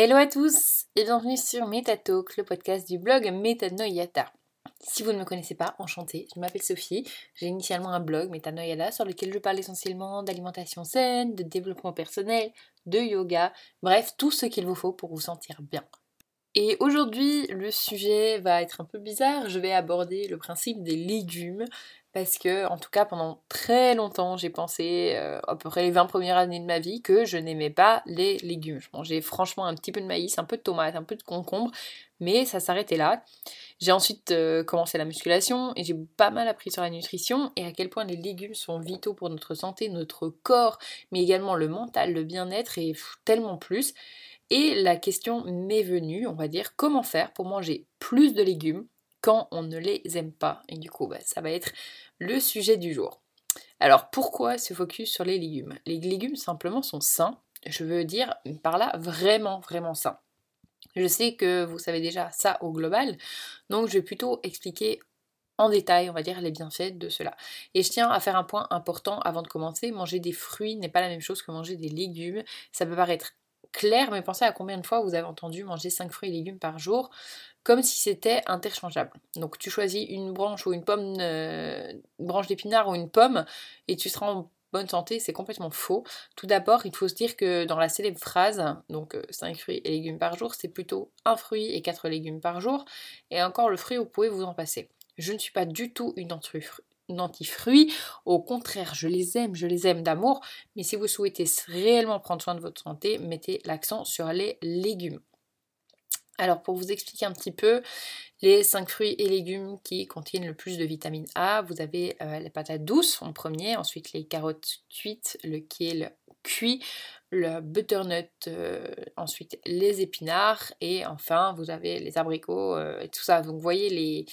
Hello à tous et bienvenue sur MetaTalk, le podcast du blog Metanoyata. Si vous ne me connaissez pas, enchantée, je m'appelle Sophie. J'ai initialement un blog Metanoyata sur lequel je parle essentiellement d'alimentation saine, de développement personnel, de yoga, bref, tout ce qu'il vous faut pour vous sentir bien. Et aujourd'hui, le sujet va être un peu bizarre. Je vais aborder le principe des légumes parce que, en tout cas, pendant très longtemps, j'ai pensé, euh, à peu près les 20 premières années de ma vie, que je n'aimais pas les légumes. Je mangeais franchement un petit peu de maïs, un peu de tomate, un peu de concombre, mais ça s'arrêtait là. J'ai ensuite euh, commencé la musculation et j'ai pas mal appris sur la nutrition et à quel point les légumes sont vitaux pour notre santé, notre corps, mais également le mental, le bien-être et tellement plus. Et la question m'est venue, on va dire, comment faire pour manger plus de légumes quand on ne les aime pas? Et du coup, bah, ça va être le sujet du jour. Alors pourquoi se focus sur les légumes? Les légumes simplement sont sains. Je veux dire par là vraiment vraiment sains. Je sais que vous savez déjà ça au global, donc je vais plutôt expliquer en détail, on va dire, les bienfaits de cela. Et je tiens à faire un point important avant de commencer, manger des fruits n'est pas la même chose que manger des légumes. Ça peut paraître clair, mais pensez à combien de fois vous avez entendu manger 5 fruits et légumes par jour comme si c'était interchangeable. Donc tu choisis une branche ou une pomme, euh, une branche d'épinard ou une pomme et tu seras en bonne santé, c'est complètement faux. Tout d'abord, il faut se dire que dans la célèbre phrase, donc 5 euh, fruits et légumes par jour, c'est plutôt un fruit et 4 légumes par jour. Et encore le fruit, vous pouvez vous en passer. Je ne suis pas du tout une anti-fruits. Au contraire, je les aime, je les aime d'amour. Mais si vous souhaitez réellement prendre soin de votre santé, mettez l'accent sur les légumes. Alors pour vous expliquer un petit peu les 5 fruits et légumes qui contiennent le plus de vitamine A, vous avez euh, les patates douces en premier, ensuite les carottes cuites, le kale cuit, le butternut, euh, ensuite les épinards et enfin vous avez les abricots euh, et tout ça. Donc vous voyez les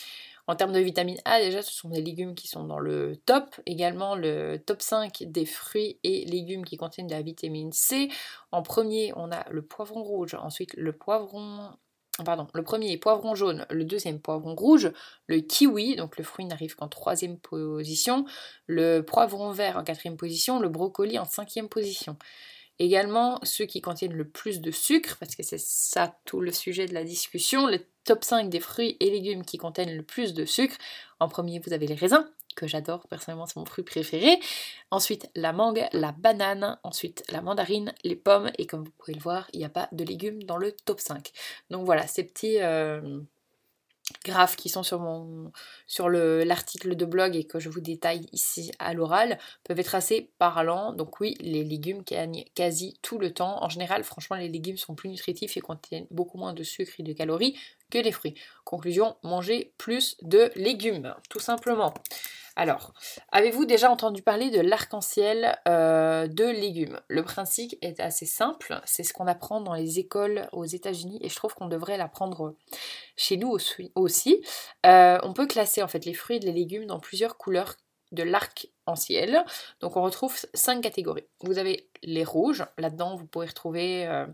en termes de vitamine A, déjà, ce sont des légumes qui sont dans le top. Également, le top 5 des fruits et légumes qui contiennent de la vitamine C. En premier, on a le poivron rouge, ensuite le poivron Pardon, le premier est poivron jaune, le deuxième poivron rouge, le kiwi, donc le fruit n'arrive qu'en troisième position, le poivron vert en quatrième position, le brocoli en cinquième position. Également, ceux qui contiennent le plus de sucre, parce que c'est ça tout le sujet de la discussion, top 5 des fruits et légumes qui contiennent le plus de sucre. En premier, vous avez les raisins, que j'adore, personnellement c'est mon fruit préféré. Ensuite la mangue, la banane, ensuite la mandarine, les pommes, et comme vous pouvez le voir, il n'y a pas de légumes dans le top 5. Donc voilà, ces petits... Euh, graphes qui sont sur mon sur l'article de blog et que je vous détaille ici à l'oral peuvent être assez parlants. Donc oui, les légumes gagnent quasi tout le temps. En général, franchement, les légumes sont plus nutritifs et contiennent beaucoup moins de sucre et de calories que les fruits. Conclusion, mangez plus de légumes, tout simplement. Alors, avez-vous déjà entendu parler de l'arc-en-ciel euh, de légumes? Le principe est assez simple, c'est ce qu'on apprend dans les écoles aux États-Unis et je trouve qu'on devrait l'apprendre chez nous aussi. Euh, on peut classer en fait les fruits et les légumes dans plusieurs couleurs de l'arc-en-ciel. Donc on retrouve cinq catégories. Vous avez les rouges, là-dedans vous pouvez retrouver euh,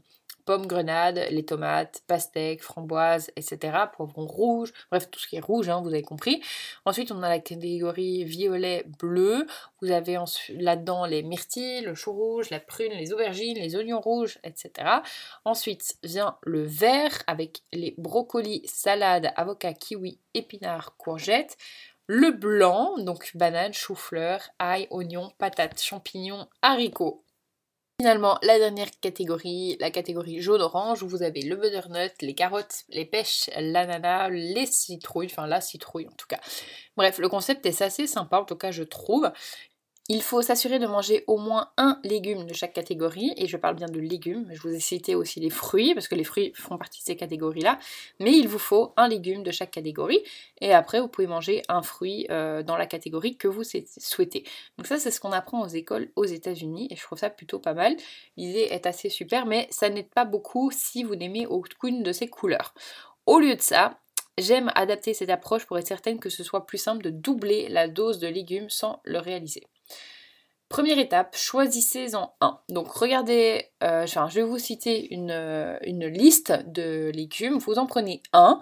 pommes, grenades, les tomates, pastèques, framboises, etc. Poivrons rouges, bref, tout ce qui est rouge, hein, vous avez compris. Ensuite, on a la catégorie violet, bleu. Vous avez là-dedans les myrtilles, le chou rouge, la prune, les aubergines, les oignons rouges, etc. Ensuite vient le vert avec les brocolis, salades, avocats, kiwi, épinards, courgettes. Le blanc, donc banane, chou-fleur, ail, oignon, patates, champignons, haricots, Finalement, la dernière catégorie, la catégorie jaune-orange, où vous avez le butternut, les carottes, les pêches, l'ananas, les citrouilles, enfin la citrouille en tout cas. Bref, le concept est assez sympa, en tout cas je trouve. Il faut s'assurer de manger au moins un légume de chaque catégorie, et je parle bien de légumes, je vous ai cité aussi les fruits, parce que les fruits font partie de ces catégories-là, mais il vous faut un légume de chaque catégorie, et après vous pouvez manger un fruit euh, dans la catégorie que vous souhaitez. Donc ça c'est ce qu'on apprend aux écoles aux États-Unis, et je trouve ça plutôt pas mal. L'idée est assez super, mais ça n'aide pas beaucoup si vous n'aimez aucune de ces couleurs. Au lieu de ça, J'aime adapter cette approche pour être certaine que ce soit plus simple de doubler la dose de légumes sans le réaliser. Première étape, choisissez-en un. Donc regardez, euh, je vais vous citer une, liste de légumes, vous en prenez un.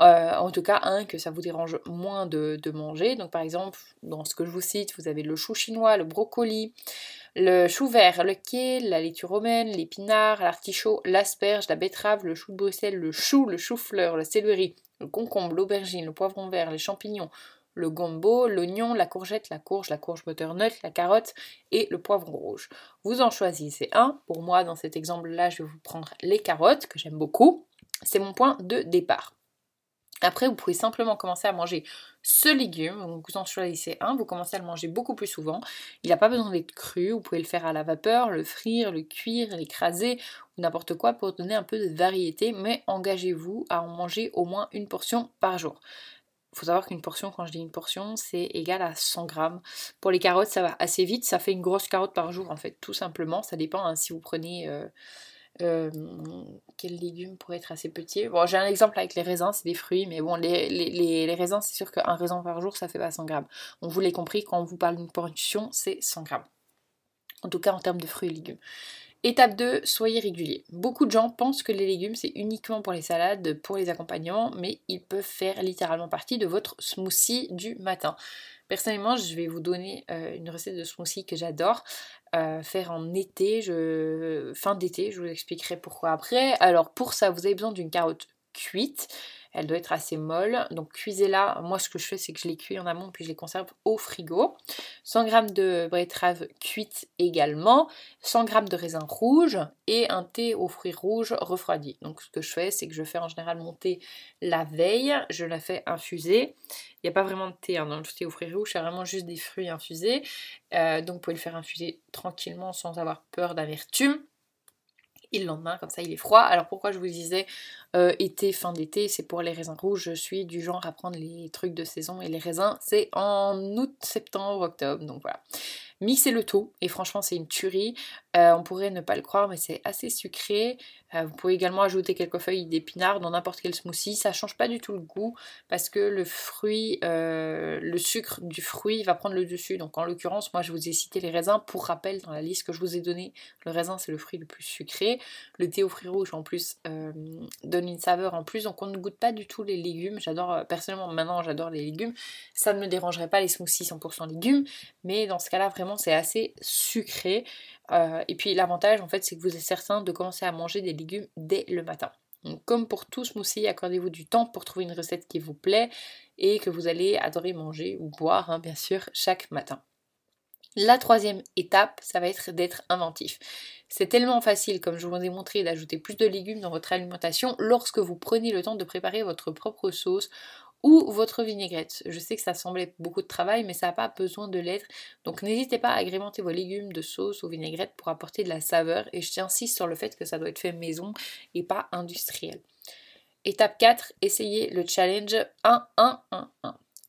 Euh, en tout cas, un que ça vous dérange moins de, manger. Donc, par exemple, dans ce que je vous cite, vous avez le chou chinois, le brocoli, Le chou vert, le quai, la laitue romaine, l'épinard, l'artichaut, l'asperge, la betterave, le chou de Bruxelles, le chou, le chou-fleur, le céleri, le concombre, l'aubergine, le poivron vert, les champignons, le gombo, l'oignon, la courgette, la courge, la courge butternut, la carotte et le poivron rouge. Vous en choisissez un. Pour moi, dans cet exemple-là, je vais vous prendre les carottes, que j'aime beaucoup. C'est mon point de départ. Après, vous pouvez simplement commencer à manger ce légume. vous en choisissez un, vous commencez à le manger beaucoup plus souvent. Il n'a pas besoin d'être cru, vous pouvez le faire à la vapeur, le frire, le cuire, l'écraser ou n'importe quoi pour donner un peu de variété, mais engagez-vous à en manger au moins une portion par jour. Il faut savoir qu'une portion, quand je dis une portion, c'est égal à 100 grammes. Pour les carottes, ça va assez vite, ça fait une grosse carotte par jour en fait, tout simplement. Ça dépend hein, si vous prenez... Euh, euh, quel légume pourrait être assez petit Bon, j'ai un exemple avec les raisins, c'est des fruits, mais bon, les, raisins, c'est sûr qu'un raisin par jour, ça fait pas 100 grammes. On vous l'avez compris, quand on vous parle d'une portion, c'est 100 grammes. En tout cas, en termes de fruits et légumes. Étape 2, soyez régulier. Beaucoup de gens pensent que les légumes c'est uniquement pour les salades, pour les accompagnements, mais ils peuvent faire littéralement partie de votre smoothie du matin. Personnellement, je vais vous donner euh, une recette de smoothie que j'adore. Euh, faire en été, fin d'été, je vous expliquerai pourquoi après. Alors pour ça, vous avez besoin d'une carotte cuite. Elle doit être assez molle. Donc cuisez-la. Moi, ce que je fais, c'est que je les cuis en amont puis je les conserve au frigo. 100 g de betterave cuite également. 100 g de raisin rouge et un thé aux fruits rouges refroidi. Donc ce que je fais, c'est que je fais en général monter la veille. Je la fais infuser. Il n'y a pas vraiment de thé hein, dans le thé aux fruits rouges, c'est vraiment juste des fruits infusés. Euh, donc vous pouvez le faire infuser tranquillement sans avoir peur d'amertume et le lendemain, comme ça il est froid. Alors pourquoi je vous disais euh, été, fin d'été, c'est pour les raisins rouges, je suis du genre à prendre les trucs de saison et les raisins c'est en août, septembre, octobre, donc voilà. Mixez le tout et franchement c'est une tuerie. Euh, on pourrait ne pas le croire mais c'est assez sucré. Euh, vous pouvez également ajouter quelques feuilles d'épinards dans n'importe quel smoothie. Ça change pas du tout le goût parce que le fruit, euh, le sucre du fruit va prendre le dessus. Donc en l'occurrence moi je vous ai cité les raisins pour rappel dans la liste que je vous ai donnée. Le raisin c'est le fruit le plus sucré. Le thé aux fruits rouges en plus donne une saveur en plus. Donc on ne goûte pas du tout les légumes. J'adore personnellement maintenant j'adore les légumes. Ça ne me dérangerait pas les smoothies 100% légumes. Mais dans ce cas là vraiment c'est assez sucré. Euh, et puis l'avantage en fait c'est que vous êtes certain de commencer à manger des légumes dès le matin. Comme pour tout smoothie, accordez-vous du temps pour trouver une recette qui vous plaît et que vous allez adorer manger ou boire hein, bien sûr chaque matin. La troisième étape, ça va être d'être inventif. C'est tellement facile, comme je vous ai montré, d'ajouter plus de légumes dans votre alimentation lorsque vous prenez le temps de préparer votre propre sauce ou votre vinaigrette. Je sais que ça semblait beaucoup de travail, mais ça n'a pas besoin de l'être. Donc n'hésitez pas à agrémenter vos légumes de sauce ou vinaigrette pour apporter de la saveur. Et je insiste sur le fait que ça doit être fait maison et pas industriel. Étape 4, essayez le challenge 1-1-1-1.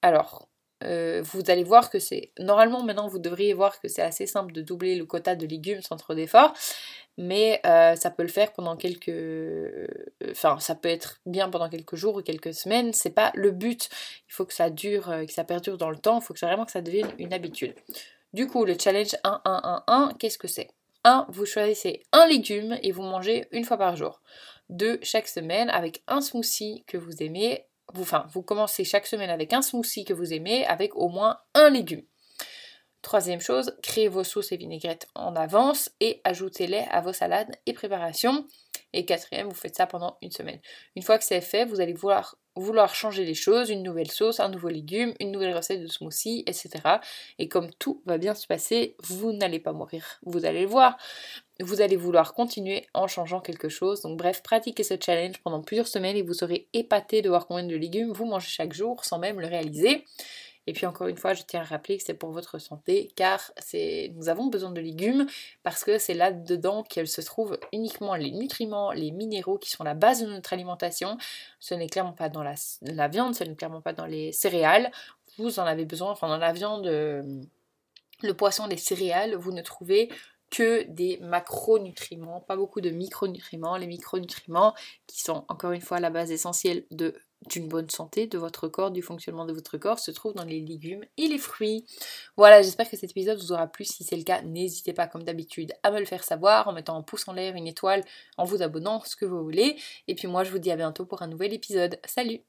Alors, euh, vous allez voir que c'est... Normalement, maintenant, vous devriez voir que c'est assez simple de doubler le quota de légumes sans trop d'efforts mais euh, ça peut le faire pendant quelques euh, enfin ça peut être bien pendant quelques jours ou quelques semaines. C'est pas le but. Il faut que ça dure que ça perdure dans le temps. Il faut que vraiment que ça devienne une habitude. Du coup le challenge 1 1 1 1 qu'est-ce que c'est? 1 vous choisissez un légume et vous mangez une fois par jour. 2 chaque semaine avec un smoothie que vous aimez vous, commencez chaque semaine avec un smoothie que vous aimez avec au moins un légume Troisième chose, créez vos sauces et vinaigrettes en avance et ajoutez-les à vos salades et préparations. Et quatrième, vous faites ça pendant une semaine. Une fois que c'est fait, vous allez vouloir changer les choses, une nouvelle sauce, un nouveau légume, une nouvelle recette de smoothie, etc. Et comme tout va bien se passer, vous n'allez pas mourir. Vous allez le voir. Vous allez vouloir continuer en changeant quelque chose. Donc bref, pratiquez ce challenge pendant plusieurs semaines et vous serez épaté de voir combien de légumes vous mangez chaque jour sans même le réaliser. Et puis encore une fois, je tiens à rappeler que c'est pour votre santé, car nous avons besoin de légumes, parce que c'est là-dedans qu'elles se trouvent uniquement les nutriments, les minéraux qui sont la base de notre alimentation. Ce n'est clairement pas dans la, viande, ce n'est clairement pas dans les céréales. Vous en avez besoin, enfin dans la viande, euh, le poisson, les céréales, vous ne trouvez que des macronutriments, pas beaucoup de micronutriments. Les micronutriments qui sont encore une fois la base essentielle d'une bonne santé de votre corps, du fonctionnement de votre corps, se trouve dans les légumes et les fruits. Voilà, j'espère que cet épisode vous aura plu. Si c'est le cas, n'hésitez pas, comme d'habitude, à me le faire savoir en mettant un pouce en l'air, une étoile, en vous abonnant, ce que vous voulez. Et puis moi, je vous dis à bientôt pour un nouvel épisode. Salut